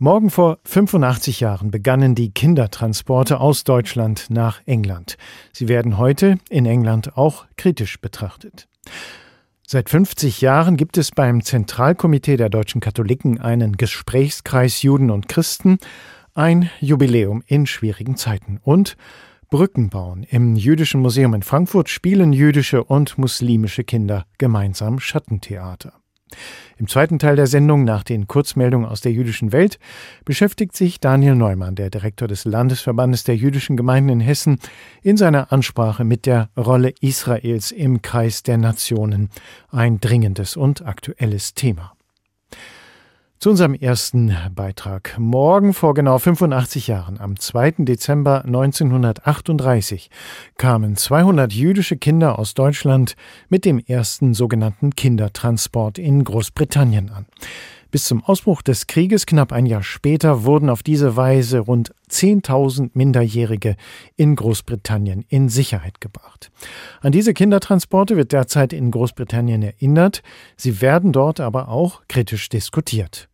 Morgen vor 85 Jahren begannen die Kindertransporte aus Deutschland nach England. Sie werden heute in England auch kritisch betrachtet. Seit 50 Jahren gibt es beim Zentralkomitee der deutschen Katholiken einen Gesprächskreis Juden und Christen, ein Jubiläum in schwierigen Zeiten und Brücken bauen. Im Jüdischen Museum in Frankfurt spielen jüdische und muslimische Kinder gemeinsam Schattentheater. Im zweiten Teil der Sendung nach den Kurzmeldungen aus der jüdischen Welt beschäftigt sich Daniel Neumann, der Direktor des Landesverbandes der jüdischen Gemeinden in Hessen, in seiner Ansprache mit der Rolle Israels im Kreis der Nationen. Ein dringendes und aktuelles Thema. Zu unserem ersten Beitrag. Morgen vor genau 85 Jahren, am 2. Dezember 1938, kamen 200 jüdische Kinder aus Deutschland mit dem ersten sogenannten Kindertransport in Großbritannien an. Bis zum Ausbruch des Krieges knapp ein Jahr später wurden auf diese Weise rund 10.000 Minderjährige in Großbritannien in Sicherheit gebracht. An diese Kindertransporte wird derzeit in Großbritannien erinnert, sie werden dort aber auch kritisch diskutiert.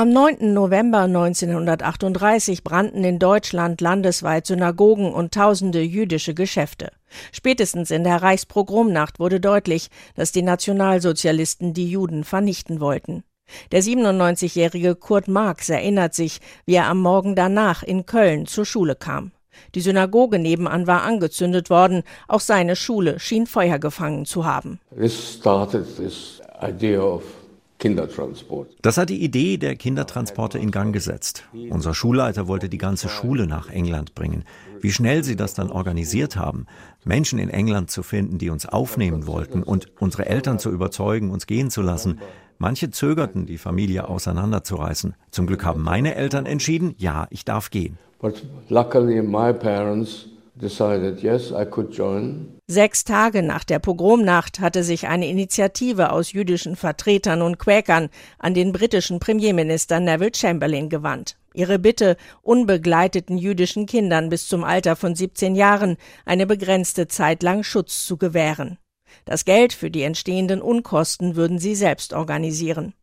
Am 9. November 1938 brannten in Deutschland landesweit Synagogen und tausende jüdische Geschäfte. Spätestens in der Reichspogromnacht wurde deutlich, dass die Nationalsozialisten die Juden vernichten wollten. Der 97-jährige Kurt Marx erinnert sich, wie er am Morgen danach in Köln zur Schule kam. Die Synagoge nebenan war angezündet worden, auch seine Schule schien Feuer gefangen zu haben. This started this idea of Kindertransport. Das hat die Idee der Kindertransporte in Gang gesetzt. Unser Schulleiter wollte die ganze Schule nach England bringen. Wie schnell sie das dann organisiert haben, Menschen in England zu finden, die uns aufnehmen wollten und unsere Eltern zu überzeugen, uns gehen zu lassen. Manche zögerten, die Familie auseinanderzureißen. Zum Glück haben meine Eltern entschieden, ja, ich darf gehen. But luckily my parents decided, yes, I could join. Sechs Tage nach der Pogromnacht hatte sich eine Initiative aus jüdischen Vertretern und Quäkern an den britischen Premierminister Neville Chamberlain gewandt. Ihre Bitte, unbegleiteten jüdischen Kindern bis zum Alter von 17 Jahren eine begrenzte Zeit lang Schutz zu gewähren. Das Geld für die entstehenden Unkosten würden sie selbst organisieren.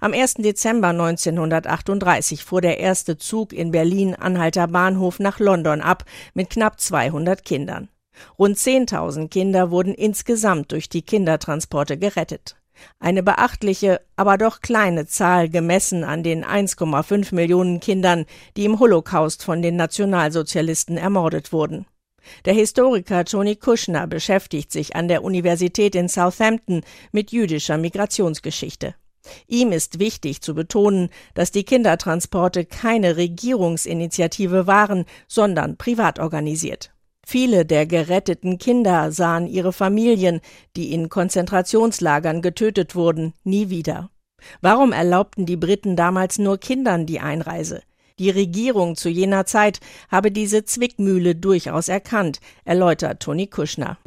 Am 1. Dezember 1938 fuhr der erste Zug in Berlin-Anhalter Bahnhof nach London ab mit knapp 200 Kindern. Rund 10.000 Kinder wurden insgesamt durch die Kindertransporte gerettet. Eine beachtliche, aber doch kleine Zahl gemessen an den 1,5 Millionen Kindern, die im Holocaust von den Nationalsozialisten ermordet wurden. Der Historiker Tony Kushner beschäftigt sich an der Universität in Southampton mit jüdischer Migrationsgeschichte. Ihm ist wichtig zu betonen, dass die Kindertransporte keine Regierungsinitiative waren, sondern privat organisiert. Viele der geretteten Kinder sahen ihre Familien, die in Konzentrationslagern getötet wurden, nie wieder. Warum erlaubten die Briten damals nur Kindern die Einreise? Die Regierung zu jener Zeit habe diese Zwickmühle durchaus erkannt, erläutert Tony Kushner.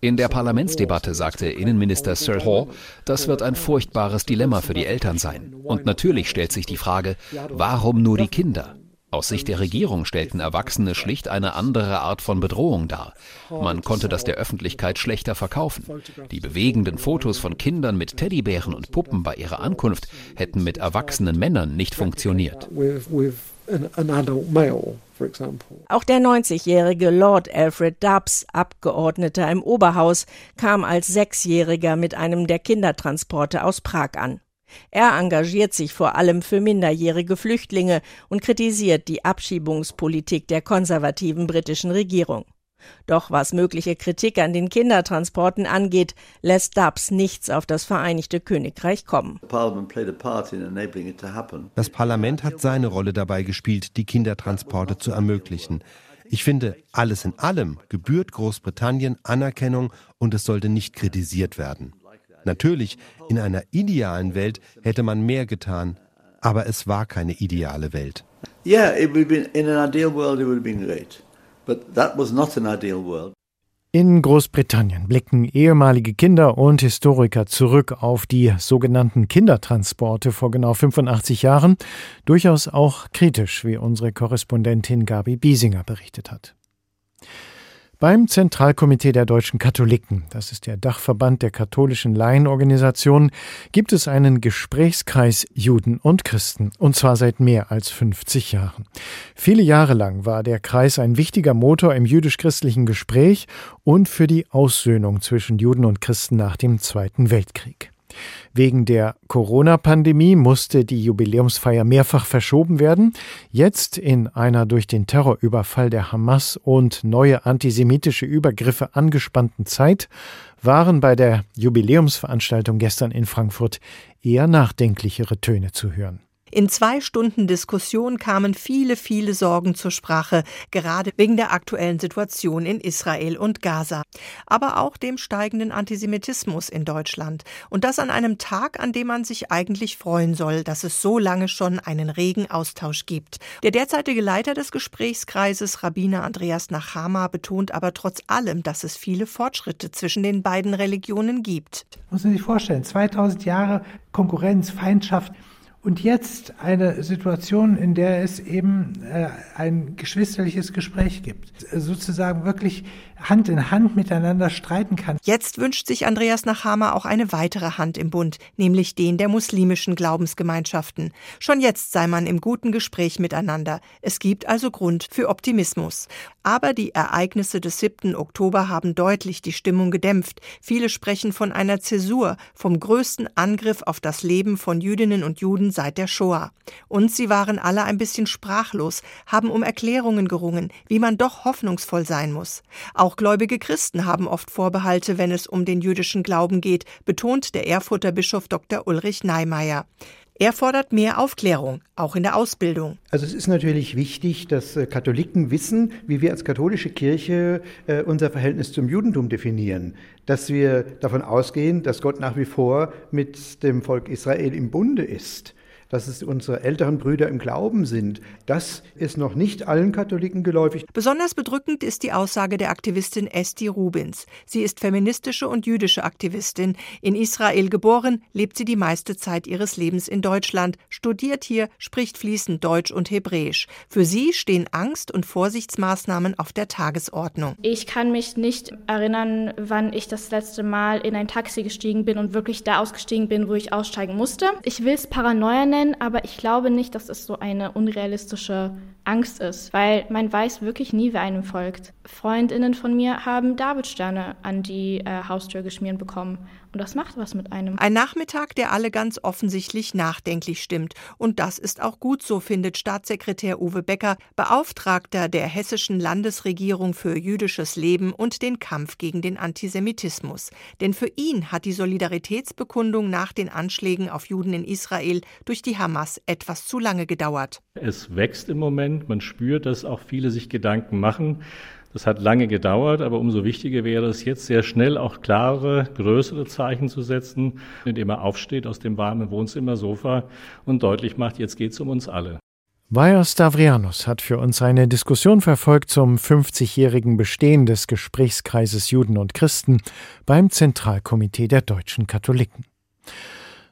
In der Parlamentsdebatte sagte Innenminister Sir Hall, das wird ein furchtbares Dilemma für die Eltern sein. Und natürlich stellt sich die Frage, warum nur die Kinder? Aus Sicht der Regierung stellten Erwachsene schlicht eine andere Art von Bedrohung dar. Man konnte das der Öffentlichkeit schlechter verkaufen. Die bewegenden Fotos von Kindern mit Teddybären und Puppen bei ihrer Ankunft hätten mit erwachsenen Männern nicht funktioniert. Auch der 90-jährige Lord Alfred Dubs, Abgeordneter im Oberhaus, kam als Sechsjähriger mit einem der Kindertransporte aus Prag an. Er engagiert sich vor allem für minderjährige Flüchtlinge und kritisiert die Abschiebungspolitik der konservativen britischen Regierung. Doch was mögliche Kritik an den Kindertransporten angeht, lässt Dubs nichts auf das Vereinigte Königreich kommen. Das Parlament hat seine Rolle dabei gespielt, die Kindertransporte zu ermöglichen. Ich finde, alles in allem gebührt Großbritannien Anerkennung und es sollte nicht kritisiert werden. Natürlich, in einer idealen Welt hätte man mehr getan, aber es war keine ideale Welt. Yeah, it would be in an ideal world it would have been great. But that was not an ideal world. In Großbritannien blicken ehemalige Kinder und Historiker zurück auf die sogenannten Kindertransporte vor genau 85 Jahren, durchaus auch kritisch, wie unsere Korrespondentin Gabi Biesinger berichtet hat. Beim Zentralkomitee der deutschen Katholiken, das ist der Dachverband der katholischen Laienorganisationen, gibt es einen Gesprächskreis Juden und Christen, und zwar seit mehr als 50 Jahren. Viele Jahre lang war der Kreis ein wichtiger Motor im jüdisch-christlichen Gespräch und für die Aussöhnung zwischen Juden und Christen nach dem Zweiten Weltkrieg. Wegen der Corona-Pandemie musste die Jubiläumsfeier mehrfach verschoben werden. Jetzt in einer durch den Terrorüberfall der Hamas und neue antisemitische Übergriffe angespannten Zeit waren bei der Jubiläumsveranstaltung gestern in Frankfurt eher nachdenklichere Töne zu hören. In zwei Stunden Diskussion kamen viele, viele Sorgen zur Sprache, gerade wegen der aktuellen Situation in Israel und Gaza, aber auch dem steigenden Antisemitismus in Deutschland. Und das an einem Tag, an dem man sich eigentlich freuen soll, dass es so lange schon einen regen Austausch gibt. Der derzeitige Leiter des Gesprächskreises, Rabbiner Andreas Nachama, betont aber trotz allem, dass es viele Fortschritte zwischen den beiden Religionen gibt. Muss man sich vorstellen, 2000 Jahre Konkurrenz, Feindschaft. Und jetzt eine Situation, in der es eben äh, ein geschwisterliches Gespräch gibt, sozusagen wirklich Hand in Hand miteinander streiten kann. Jetzt wünscht sich Andreas Nachama auch eine weitere Hand im Bund, nämlich den der muslimischen Glaubensgemeinschaften. Schon jetzt sei man im guten Gespräch miteinander. Es gibt also Grund für Optimismus. Aber die Ereignisse des 7. Oktober haben deutlich die Stimmung gedämpft. Viele sprechen von einer Zäsur, vom größten Angriff auf das Leben von Jüdinnen und Juden seit der Shoah. Und sie waren alle ein bisschen sprachlos, haben um Erklärungen gerungen, wie man doch hoffnungsvoll sein muss. Auch gläubige Christen haben oft Vorbehalte, wenn es um den jüdischen Glauben geht, betont der Erfurter Bischof Dr. Ulrich Neimeyer. Er fordert mehr Aufklärung, auch in der Ausbildung. Also es ist natürlich wichtig, dass äh, Katholiken wissen, wie wir als katholische Kirche äh, unser Verhältnis zum Judentum definieren. Dass wir davon ausgehen, dass Gott nach wie vor mit dem Volk Israel im Bunde ist dass es unsere älteren Brüder im Glauben sind. Das ist noch nicht allen Katholiken geläufig. Besonders bedrückend ist die Aussage der Aktivistin Esti Rubins. Sie ist feministische und jüdische Aktivistin. In Israel geboren, lebt sie die meiste Zeit ihres Lebens in Deutschland, studiert hier, spricht fließend Deutsch und Hebräisch. Für sie stehen Angst und Vorsichtsmaßnahmen auf der Tagesordnung. Ich kann mich nicht erinnern, wann ich das letzte Mal in ein Taxi gestiegen bin und wirklich da ausgestiegen bin, wo ich aussteigen musste. Ich will es Paranoia nennen nennen, aber ich glaube nicht, dass es so eine unrealistische Angst ist, weil man weiß wirklich nie, wer einem folgt. Freundinnen von mir haben Davidsterne an die äh, Haustür geschmiert bekommen und das macht was mit einem. Ein Nachmittag, der alle ganz offensichtlich nachdenklich stimmt. Und das ist auch gut so, findet Staatssekretär Uwe Becker, Beauftragter der hessischen Landesregierung für jüdisches Leben und den Kampf gegen den Antisemitismus. Denn für ihn hat die Solidaritätsbekundung nach den Anschlägen auf Juden in Israel durch die Hamas etwas zu lange gedauert. Es wächst im Moment. Man spürt, dass auch viele sich Gedanken machen. Das hat lange gedauert, aber umso wichtiger wäre es jetzt sehr schnell auch klare, größere Zeichen zu setzen, indem er aufsteht aus dem warmen Wohnzimmersofa und deutlich macht, jetzt geht es um uns alle. Vaja Stavrianos hat für uns eine Diskussion verfolgt zum 50-jährigen Bestehen des Gesprächskreises Juden und Christen beim Zentralkomitee der deutschen Katholiken.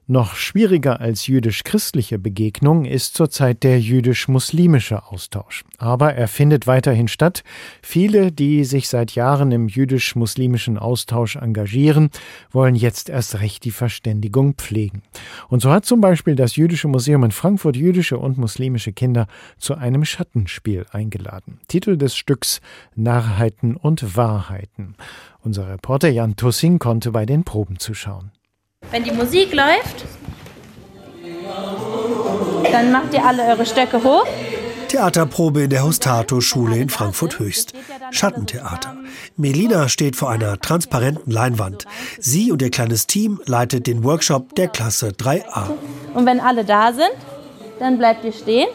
Noch schwieriger als jüdisch-christliche Begegnung ist zurzeit der jüdisch-muslimische Austausch. Aber er findet weiterhin statt. Viele, die sich seit Jahren im jüdisch-muslimischen Austausch engagieren, wollen jetzt erst recht die Verständigung pflegen. Und so hat zum Beispiel das Jüdische Museum in Frankfurt jüdische und muslimische Kinder zu einem Schattenspiel eingeladen. Titel des Stücks Narrheiten und Wahrheiten. Unser Reporter Jan Tussing konnte bei den Proben zuschauen. Wenn die Musik läuft, dann macht ihr alle eure Stöcke hoch. Theaterprobe in der Hostato-Schule in Frankfurt Höchst. Schattentheater. Melina steht vor einer transparenten Leinwand. Sie und ihr kleines Team leitet den Workshop der Klasse 3a. Und wenn alle da sind, dann bleibt ihr stehen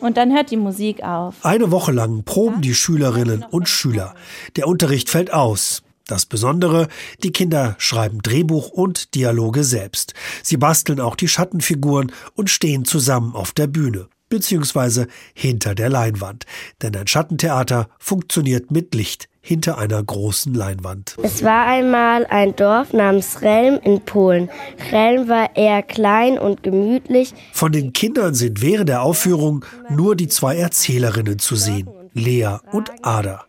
und dann hört die Musik auf. Eine Woche lang proben die Schülerinnen und Schüler. Der Unterricht fällt aus. Das Besondere, die Kinder schreiben Drehbuch und Dialoge selbst. Sie basteln auch die Schattenfiguren und stehen zusammen auf der Bühne. beziehungsweise hinter der Leinwand. Denn ein Schattentheater funktioniert mit Licht hinter einer großen Leinwand. Es war einmal ein Dorf namens Relm in Polen. Relm war eher klein und gemütlich. Von den Kindern sind während der Aufführung nur die zwei Erzählerinnen zu sehen, Lea und Ada.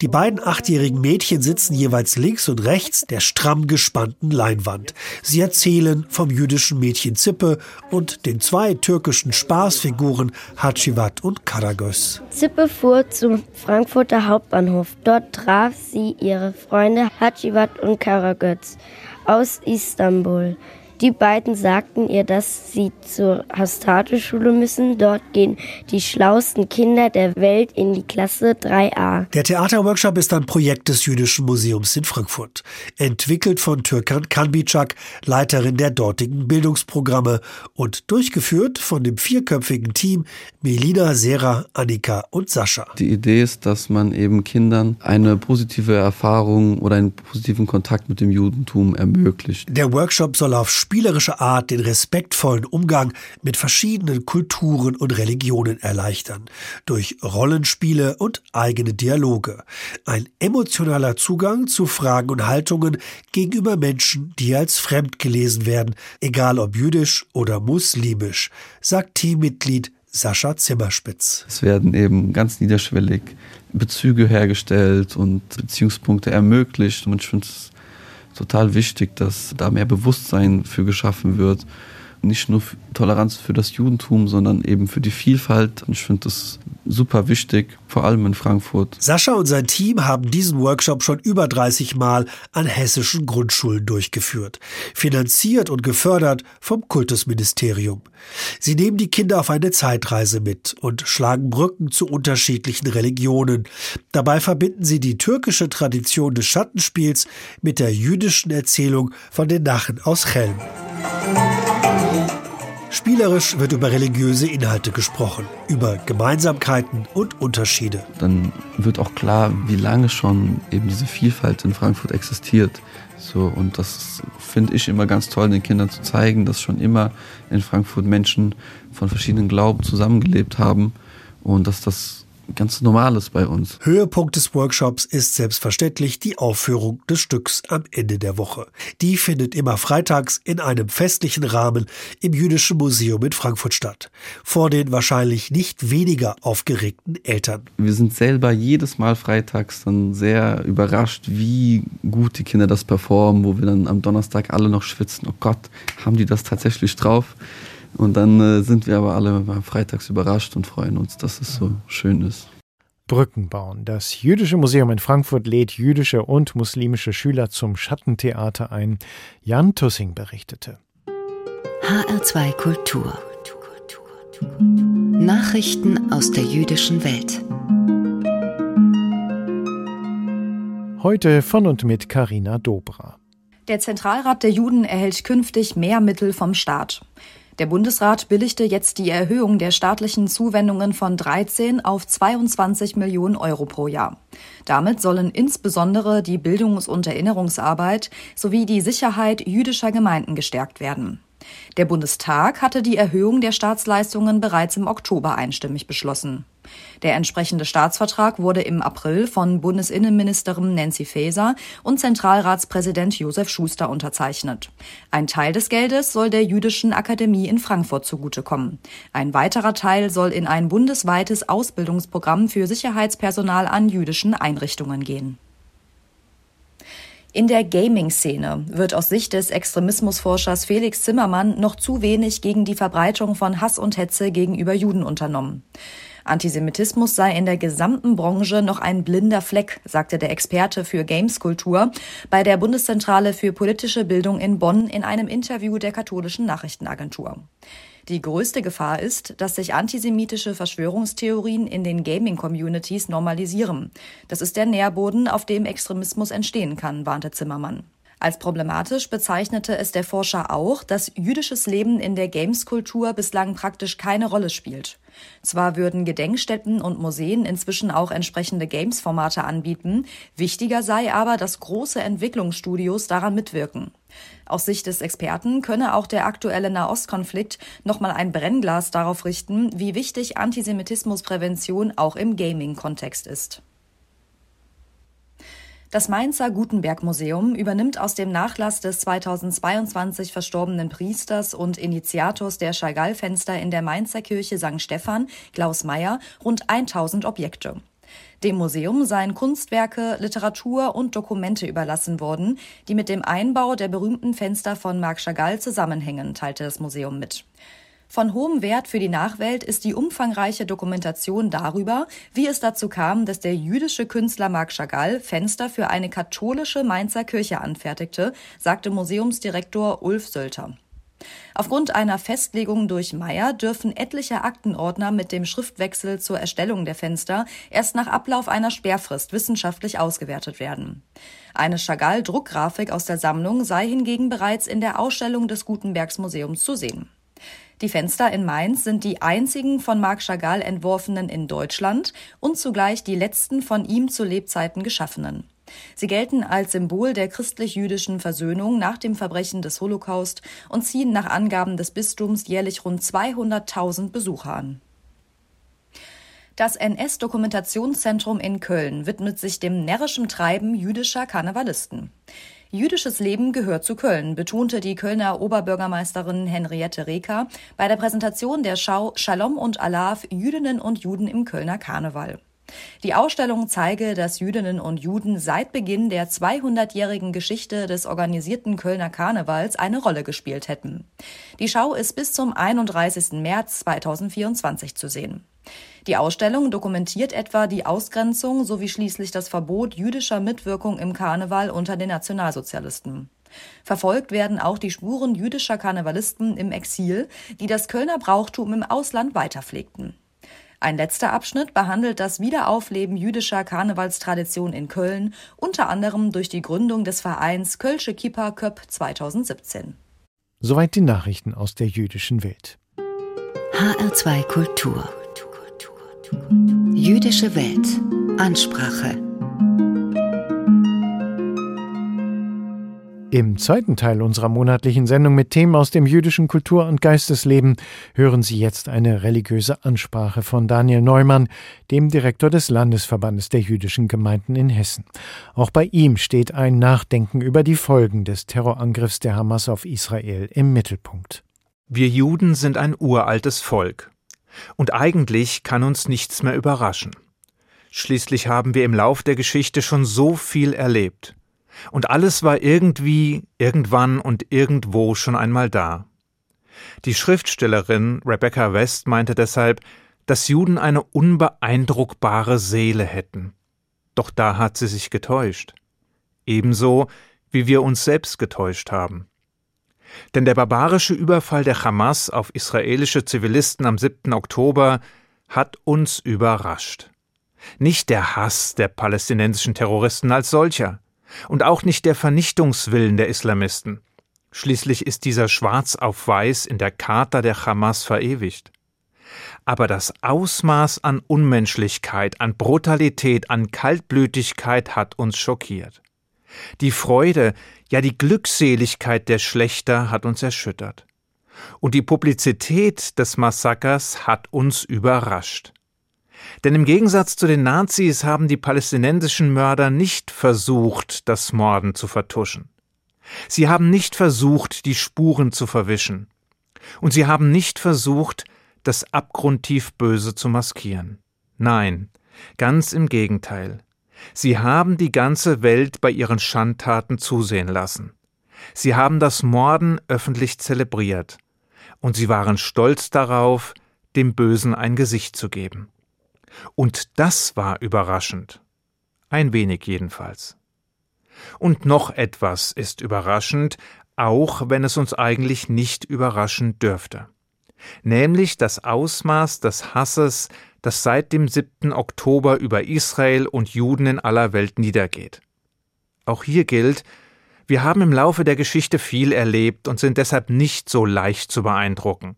Die beiden achtjährigen Mädchen sitzen jeweils links und rechts der stramm gespannten Leinwand. Sie erzählen vom jüdischen Mädchen Zippe und den zwei türkischen Spaßfiguren Hacivat und Karagöz. Zippe fuhr zum Frankfurter Hauptbahnhof. Dort traf sie ihre Freunde Hacivat und Karagöz aus Istanbul. Die beiden sagten ihr, dass sie zur Hastatu-Schule müssen. Dort gehen die schlauesten Kinder der Welt in die Klasse 3a. Der Theaterworkshop ist ein Projekt des Jüdischen Museums in Frankfurt. Entwickelt von Türkan Kanbicak, Leiterin der dortigen Bildungsprogramme und durchgeführt von dem vierköpfigen Team Melina, Sera, Annika und Sascha. Die Idee ist, dass man eben Kindern eine positive Erfahrung oder einen positiven Kontakt mit dem Judentum ermöglicht. Der Workshop soll auf spielerische Art den respektvollen Umgang mit verschiedenen Kulturen und Religionen erleichtern, durch Rollenspiele und eigene Dialoge. Ein emotionaler Zugang zu Fragen und Haltungen gegenüber Menschen, die als fremd gelesen werden, egal ob jüdisch oder muslimisch, sagt Teammitglied Sascha Zimmerspitz. Es werden eben ganz niederschwellig Bezüge hergestellt und Beziehungspunkte ermöglicht und ich finde es total wichtig, dass da mehr Bewusstsein für geschaffen wird. Nicht nur Toleranz für das Judentum, sondern eben für die Vielfalt. Und ich finde das super wichtig, vor allem in Frankfurt. Sascha und sein Team haben diesen Workshop schon über 30 Mal an hessischen Grundschulen durchgeführt. Finanziert und gefördert vom Kultusministerium. Sie nehmen die Kinder auf eine Zeitreise mit und schlagen Brücken zu unterschiedlichen Religionen. Dabei verbinden sie die türkische Tradition des Schattenspiels mit der jüdischen Erzählung von den Nachen aus Chelm. Spielerisch wird über religiöse Inhalte gesprochen, über Gemeinsamkeiten und Unterschiede. Dann wird auch klar, wie lange schon eben diese Vielfalt in Frankfurt existiert. So, und das finde ich immer ganz toll, den Kindern zu zeigen, dass schon immer in Frankfurt Menschen von verschiedenen Glauben zusammengelebt haben und dass das ganz Normales bei uns. Höhepunkt des Workshops ist selbstverständlich die Aufführung des Stücks am Ende der Woche. Die findet immer freitags in einem festlichen Rahmen im Jüdischen Museum in Frankfurt statt. Vor den wahrscheinlich nicht weniger aufgeregten Eltern. Wir sind selber jedes Mal freitags dann sehr überrascht, wie gut die Kinder das performen, wo wir dann am Donnerstag alle noch schwitzen. Oh Gott, haben die das tatsächlich drauf? Und dann äh, sind wir aber alle freitags überrascht und freuen uns, dass es so schön ist. Brücken bauen. Das Jüdische Museum in Frankfurt lädt jüdische und muslimische Schüler zum Schattentheater ein. Jan Tussing berichtete. HR2 Kultur. Nachrichten aus der jüdischen Welt. Heute von und mit Karina Dobra. Der Zentralrat der Juden erhält künftig mehr Mittel vom Staat. Der Bundesrat billigte jetzt die Erhöhung der staatlichen Zuwendungen von 13 auf 22 Millionen Euro pro Jahr. Damit sollen insbesondere die Bildungs- und Erinnerungsarbeit sowie die Sicherheit jüdischer Gemeinden gestärkt werden. Der Bundestag hatte die Erhöhung der Staatsleistungen bereits im Oktober einstimmig beschlossen. Der entsprechende Staatsvertrag wurde im April von Bundesinnenministerin Nancy Faeser und Zentralratspräsident Josef Schuster unterzeichnet. Ein Teil des Geldes soll der Jüdischen Akademie in Frankfurt zugutekommen. Ein weiterer Teil soll in ein bundesweites Ausbildungsprogramm für Sicherheitspersonal an jüdischen Einrichtungen gehen. In der Gaming-Szene wird aus Sicht des Extremismusforschers Felix Zimmermann noch zu wenig gegen die Verbreitung von Hass und Hetze gegenüber Juden unternommen. Antisemitismus sei in der gesamten Branche noch ein blinder Fleck, sagte der Experte für Gameskultur bei der Bundeszentrale für politische Bildung in Bonn in einem Interview der katholischen Nachrichtenagentur. Die größte Gefahr ist, dass sich antisemitische Verschwörungstheorien in den Gaming-Communities normalisieren. Das ist der Nährboden, auf dem Extremismus entstehen kann, warnte Zimmermann. Als problematisch bezeichnete es der Forscher auch, dass jüdisches Leben in der Games-Kultur bislang praktisch keine Rolle spielt. Zwar würden Gedenkstätten und Museen inzwischen auch entsprechende Games-Formate anbieten, wichtiger sei aber, dass große Entwicklungsstudios daran mitwirken. Aus Sicht des Experten könne auch der aktuelle Nahostkonflikt nochmal ein Brennglas darauf richten, wie wichtig Antisemitismusprävention auch im Gaming-Kontext ist. Das Mainzer Gutenberg Museum übernimmt aus dem Nachlass des 2022 verstorbenen Priesters und Initiators der Chagall-Fenster in der Mainzer Kirche St. Stephan, Klaus Meyer, rund 1000 Objekte. Dem Museum seien Kunstwerke, Literatur und Dokumente überlassen worden, die mit dem Einbau der berühmten Fenster von Marc Chagall zusammenhängen, teilte das Museum mit. Von hohem Wert für die Nachwelt ist die umfangreiche Dokumentation darüber, wie es dazu kam, dass der jüdische Künstler Marc Chagall Fenster für eine katholische Mainzer Kirche anfertigte, sagte Museumsdirektor Ulf Sölter. Aufgrund einer Festlegung durch Meyer dürfen etliche Aktenordner mit dem Schriftwechsel zur Erstellung der Fenster erst nach Ablauf einer Sperrfrist wissenschaftlich ausgewertet werden. Eine Chagall-Druckgrafik aus der Sammlung sei hingegen bereits in der Ausstellung des Gutenbergs Museums zu sehen. Die Fenster in Mainz sind die einzigen von Marc Chagall entworfenen in Deutschland und zugleich die letzten von ihm zu Lebzeiten geschaffenen. Sie gelten als Symbol der christlich-jüdischen Versöhnung nach dem Verbrechen des Holocaust und ziehen nach Angaben des Bistums jährlich rund 200.000 Besucher an. Das NS-Dokumentationszentrum in Köln widmet sich dem närrischen Treiben jüdischer Karnevalisten. Jüdisches Leben gehört zu Köln, betonte die Kölner Oberbürgermeisterin Henriette Reker bei der Präsentation der Schau Shalom und Alav Jüdinnen und Juden im Kölner Karneval. Die Ausstellung zeige, dass Jüdinnen und Juden seit Beginn der 200-jährigen Geschichte des organisierten Kölner Karnevals eine Rolle gespielt hätten. Die Schau ist bis zum 31. März 2024 zu sehen. Die Ausstellung dokumentiert etwa die Ausgrenzung sowie schließlich das Verbot jüdischer Mitwirkung im Karneval unter den Nationalsozialisten. Verfolgt werden auch die Spuren jüdischer Karnevalisten im Exil, die das Kölner Brauchtum im Ausland weiterpflegten. Ein letzter Abschnitt behandelt das Wiederaufleben jüdischer Karnevalstradition in Köln, unter anderem durch die Gründung des Vereins Kölsche Kippa Köp 2017. Soweit die Nachrichten aus der jüdischen Welt. HR2 Kultur. Jüdische Welt. Ansprache. Im zweiten Teil unserer monatlichen Sendung mit Themen aus dem jüdischen Kultur- und Geistesleben hören Sie jetzt eine religiöse Ansprache von Daniel Neumann, dem Direktor des Landesverbandes der jüdischen Gemeinden in Hessen. Auch bei ihm steht ein Nachdenken über die Folgen des Terrorangriffs der Hamas auf Israel im Mittelpunkt. Wir Juden sind ein uraltes Volk. Und eigentlich kann uns nichts mehr überraschen. Schließlich haben wir im Lauf der Geschichte schon so viel erlebt. Und alles war irgendwie, irgendwann und irgendwo schon einmal da. Die Schriftstellerin Rebecca West meinte deshalb, dass Juden eine unbeeindruckbare Seele hätten. Doch da hat sie sich getäuscht. Ebenso wie wir uns selbst getäuscht haben. Denn der barbarische Überfall der Hamas auf israelische Zivilisten am 7. Oktober hat uns überrascht. Nicht der Hass der palästinensischen Terroristen als solcher, und auch nicht der Vernichtungswillen der Islamisten. Schließlich ist dieser schwarz auf weiß in der Charta der Hamas verewigt. Aber das Ausmaß an Unmenschlichkeit, an Brutalität, an Kaltblütigkeit hat uns schockiert. Die Freude, ja die Glückseligkeit der Schlechter hat uns erschüttert. Und die Publizität des Massakers hat uns überrascht. Denn im Gegensatz zu den Nazis haben die palästinensischen Mörder nicht versucht, das Morden zu vertuschen. Sie haben nicht versucht, die Spuren zu verwischen. Und sie haben nicht versucht, das abgrundtief Böse zu maskieren. Nein, ganz im Gegenteil. Sie haben die ganze Welt bei ihren Schandtaten zusehen lassen. Sie haben das Morden öffentlich zelebriert. Und sie waren stolz darauf, dem Bösen ein Gesicht zu geben. Und das war überraschend. Ein wenig jedenfalls. Und noch etwas ist überraschend, auch wenn es uns eigentlich nicht überraschen dürfte. Nämlich das Ausmaß des Hasses, das seit dem 7. Oktober über Israel und Juden in aller Welt niedergeht. Auch hier gilt, Wir haben im Laufe der Geschichte viel erlebt und sind deshalb nicht so leicht zu beeindrucken.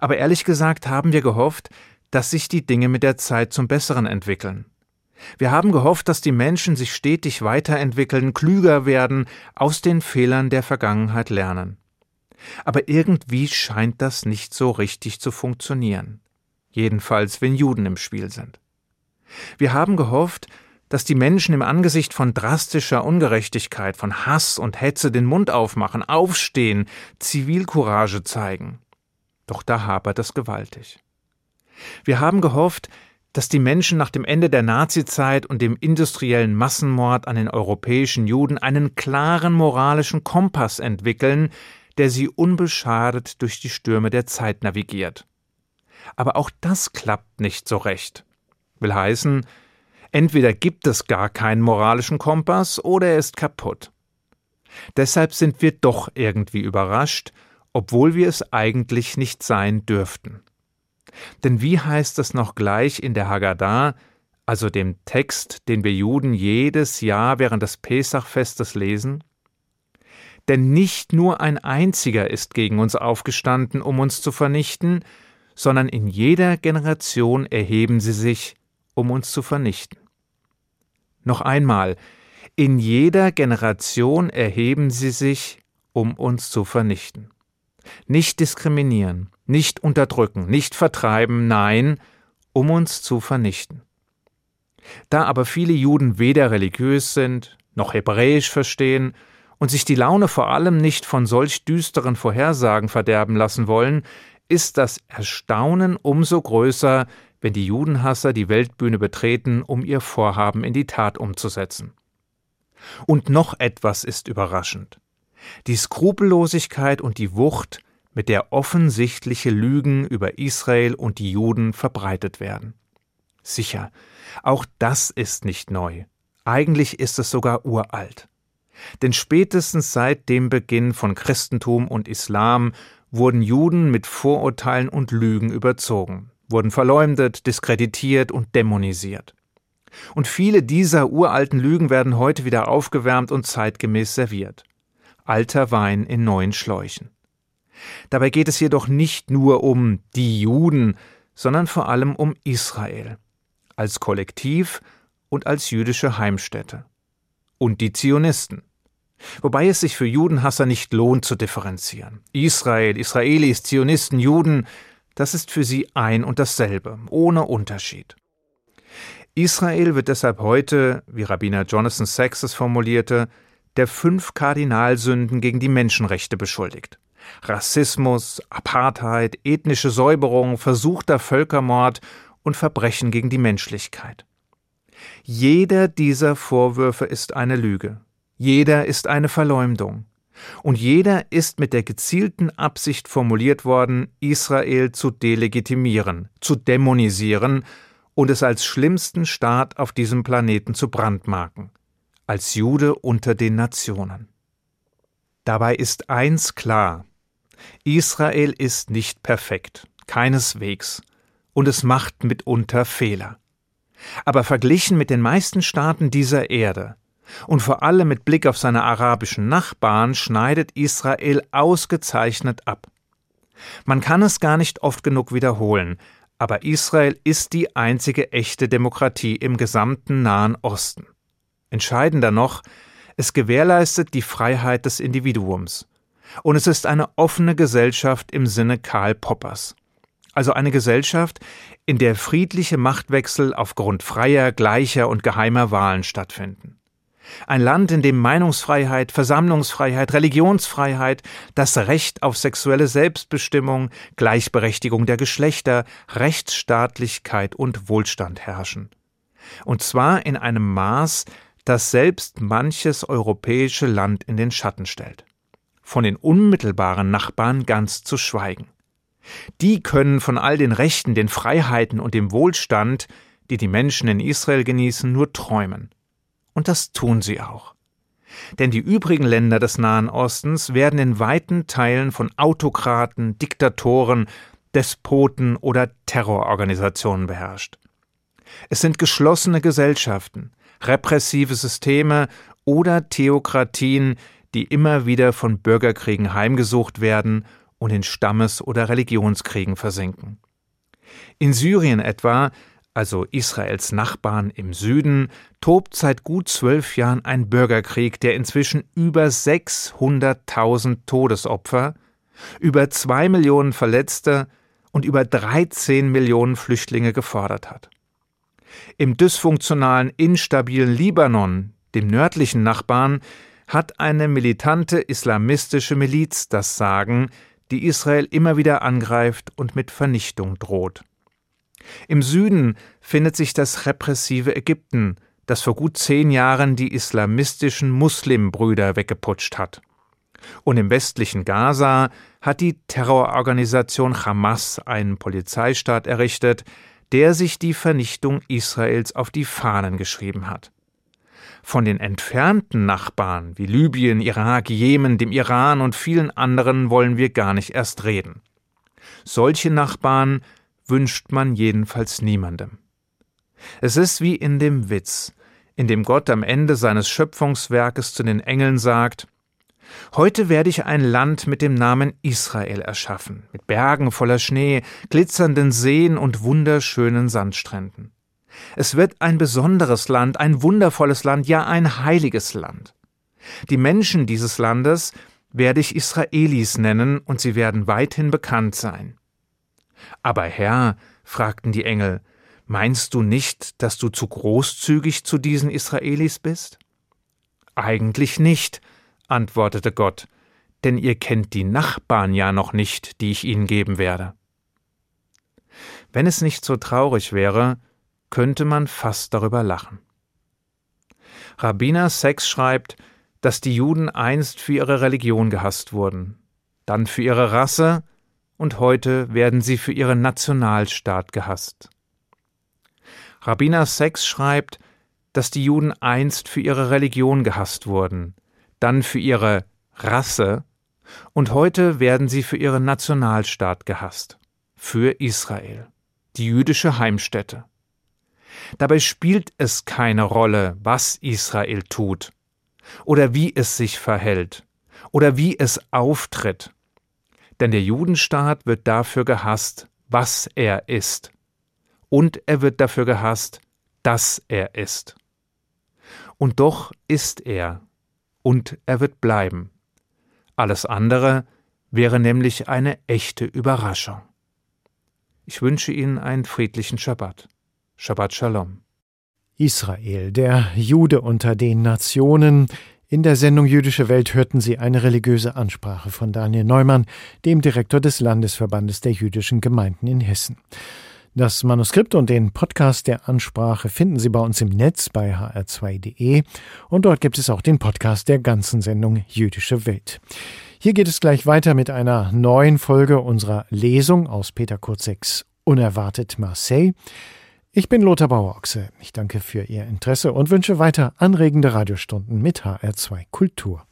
Aber ehrlich gesagt haben wir gehofft, dass sich die Dinge mit der Zeit zum Besseren entwickeln. Wir haben gehofft, dass die Menschen sich stetig weiterentwickeln, klüger werden, aus den Fehlern der Vergangenheit lernen. Aber irgendwie scheint das nicht so richtig zu funktionieren. Jedenfalls, wenn Juden im Spiel sind. Wir haben gehofft, dass die Menschen im Angesicht von drastischer Ungerechtigkeit, von Hass und Hetze den Mund aufmachen, aufstehen, Zivilcourage zeigen. Doch da hapert es gewaltig. Wir haben gehofft, dass die Menschen nach dem Ende der Nazizeit und dem industriellen Massenmord an den europäischen Juden einen klaren moralischen Kompass entwickeln, der sie unbeschadet durch die Stürme der Zeit navigiert. Aber auch das klappt nicht so recht. Will heißen, entweder gibt es gar keinen moralischen Kompass oder er ist kaputt. Deshalb sind wir doch irgendwie überrascht, obwohl wir es eigentlich nicht sein dürften. Denn wie heißt es noch gleich in der Haggadah, also dem Text, den wir Juden jedes Jahr während des Pesachfestes lesen? Denn nicht nur ein einziger ist gegen uns aufgestanden, um uns zu vernichten, sondern in jeder Generation erheben sie sich, um uns zu vernichten. Noch einmal, in jeder Generation erheben sie sich, um uns zu vernichten. Nicht diskriminieren, nicht unterdrücken, nicht vertreiben, nein, um uns zu vernichten. Da aber viele Juden weder religiös sind, noch Hebräisch verstehen und sich die Laune vor allem nicht von solch düsteren Vorhersagen verderben lassen wollen, ist das Erstaunen umso größer, wenn die Judenhasser die Weltbühne betreten, um ihr Vorhaben in die Tat umzusetzen. Und noch etwas ist überraschend. Die Skrupellosigkeit und die Wucht, mit der offensichtliche Lügen über Israel und die Juden verbreitet werden. Sicher, auch das ist nicht neu. Eigentlich ist es sogar uralt. Denn spätestens seit dem Beginn von Christentum und Islam wurden Juden mit Vorurteilen und Lügen überzogen, wurden verleumdet, diskreditiert und dämonisiert. Und viele dieser uralten Lügen werden heute wieder aufgewärmt und zeitgemäß serviert. Alter Wein in neuen Schläuchen. Dabei geht es jedoch nicht nur um die Juden, sondern vor allem um Israel als Kollektiv und als jüdische Heimstätte. Und die Zionisten. Wobei es sich für Judenhasser nicht lohnt zu differenzieren. Israel, Israelis, Zionisten, Juden, das ist für sie ein und dasselbe, ohne Unterschied. Israel wird deshalb heute, wie Rabbiner Jonathan Sachs es formulierte, der fünf Kardinalsünden gegen die Menschenrechte beschuldigt. Rassismus, Apartheid, ethnische Säuberung, versuchter Völkermord und Verbrechen gegen die Menschlichkeit. Jeder dieser Vorwürfe ist eine Lüge, jeder ist eine Verleumdung, und jeder ist mit der gezielten Absicht formuliert worden, Israel zu delegitimieren, zu dämonisieren und es als schlimmsten Staat auf diesem Planeten zu brandmarken, als Jude unter den Nationen. Dabei ist eins klar, Israel ist nicht perfekt, keineswegs, und es macht mitunter Fehler. Aber verglichen mit den meisten Staaten dieser Erde und vor allem mit Blick auf seine arabischen Nachbarn schneidet Israel ausgezeichnet ab. Man kann es gar nicht oft genug wiederholen, aber Israel ist die einzige echte Demokratie im gesamten Nahen Osten. Entscheidender noch, es gewährleistet die Freiheit des Individuums und es ist eine offene Gesellschaft im Sinne Karl Poppers. Also eine Gesellschaft, in der friedliche Machtwechsel aufgrund freier, gleicher und geheimer Wahlen stattfinden. Ein Land, in dem Meinungsfreiheit, Versammlungsfreiheit, Religionsfreiheit, das Recht auf sexuelle Selbstbestimmung, Gleichberechtigung der Geschlechter, Rechtsstaatlichkeit und Wohlstand herrschen. Und zwar in einem Maß, das selbst manches europäische Land in den Schatten stellt von den unmittelbaren Nachbarn ganz zu schweigen. Die können von all den Rechten, den Freiheiten und dem Wohlstand, die die Menschen in Israel genießen, nur träumen. Und das tun sie auch. Denn die übrigen Länder des Nahen Ostens werden in weiten Teilen von Autokraten, Diktatoren, Despoten oder Terrororganisationen beherrscht. Es sind geschlossene Gesellschaften, repressive Systeme oder Theokratien, die immer wieder von Bürgerkriegen heimgesucht werden und in Stammes- oder Religionskriegen versinken. In Syrien etwa, also Israels Nachbarn im Süden, tobt seit gut zwölf Jahren ein Bürgerkrieg, der inzwischen über 600.000 Todesopfer, über zwei Millionen Verletzte und über 13 Millionen Flüchtlinge gefordert hat. Im dysfunktionalen, instabilen Libanon, dem nördlichen Nachbarn, hat eine militante islamistische Miliz das Sagen, die Israel immer wieder angreift und mit Vernichtung droht. Im Süden findet sich das repressive Ägypten, das vor gut zehn Jahren die islamistischen Muslimbrüder weggeputscht hat. Und im westlichen Gaza hat die Terrororganisation Hamas einen Polizeistaat errichtet, der sich die Vernichtung Israels auf die Fahnen geschrieben hat. Von den entfernten Nachbarn wie Libyen, Irak, Jemen, dem Iran und vielen anderen wollen wir gar nicht erst reden. Solche Nachbarn wünscht man jedenfalls niemandem. Es ist wie in dem Witz, in dem Gott am Ende seines Schöpfungswerkes zu den Engeln sagt Heute werde ich ein Land mit dem Namen Israel erschaffen, mit Bergen voller Schnee, glitzernden Seen und wunderschönen Sandstränden. Es wird ein besonderes Land, ein wundervolles Land, ja ein heiliges Land. Die Menschen dieses Landes werde ich Israelis nennen, und sie werden weithin bekannt sein. Aber Herr, fragten die Engel, meinst du nicht, dass du zu großzügig zu diesen Israelis bist? Eigentlich nicht, antwortete Gott, denn ihr kennt die Nachbarn ja noch nicht, die ich ihnen geben werde. Wenn es nicht so traurig wäre, könnte man fast darüber lachen. Rabbiner Sex schreibt, dass die Juden einst für ihre Religion gehasst wurden, dann für ihre Rasse und heute werden sie für ihren Nationalstaat gehasst. Rabbiner Sex schreibt, dass die Juden einst für ihre Religion gehasst wurden, dann für ihre Rasse und heute werden sie für ihren Nationalstaat gehasst, für Israel, die jüdische Heimstätte. Dabei spielt es keine Rolle, was Israel tut oder wie es sich verhält oder wie es auftritt, denn der Judenstaat wird dafür gehasst, was er ist, und er wird dafür gehasst, dass er ist. Und doch ist er, und er wird bleiben. Alles andere wäre nämlich eine echte Überraschung. Ich wünsche Ihnen einen friedlichen Schabbat. Shabbat Shalom. Israel, der Jude unter den Nationen. In der Sendung Jüdische Welt hörten Sie eine religiöse Ansprache von Daniel Neumann, dem Direktor des Landesverbandes der jüdischen Gemeinden in Hessen. Das Manuskript und den Podcast der Ansprache finden Sie bei uns im Netz bei hr2.de und dort gibt es auch den Podcast der ganzen Sendung Jüdische Welt. Hier geht es gleich weiter mit einer neuen Folge unserer Lesung aus Peter Kurzeks Unerwartet Marseille. Ich bin Lothar Bauerochse. Ich danke für Ihr Interesse und wünsche weiter anregende Radiostunden mit HR2 Kultur.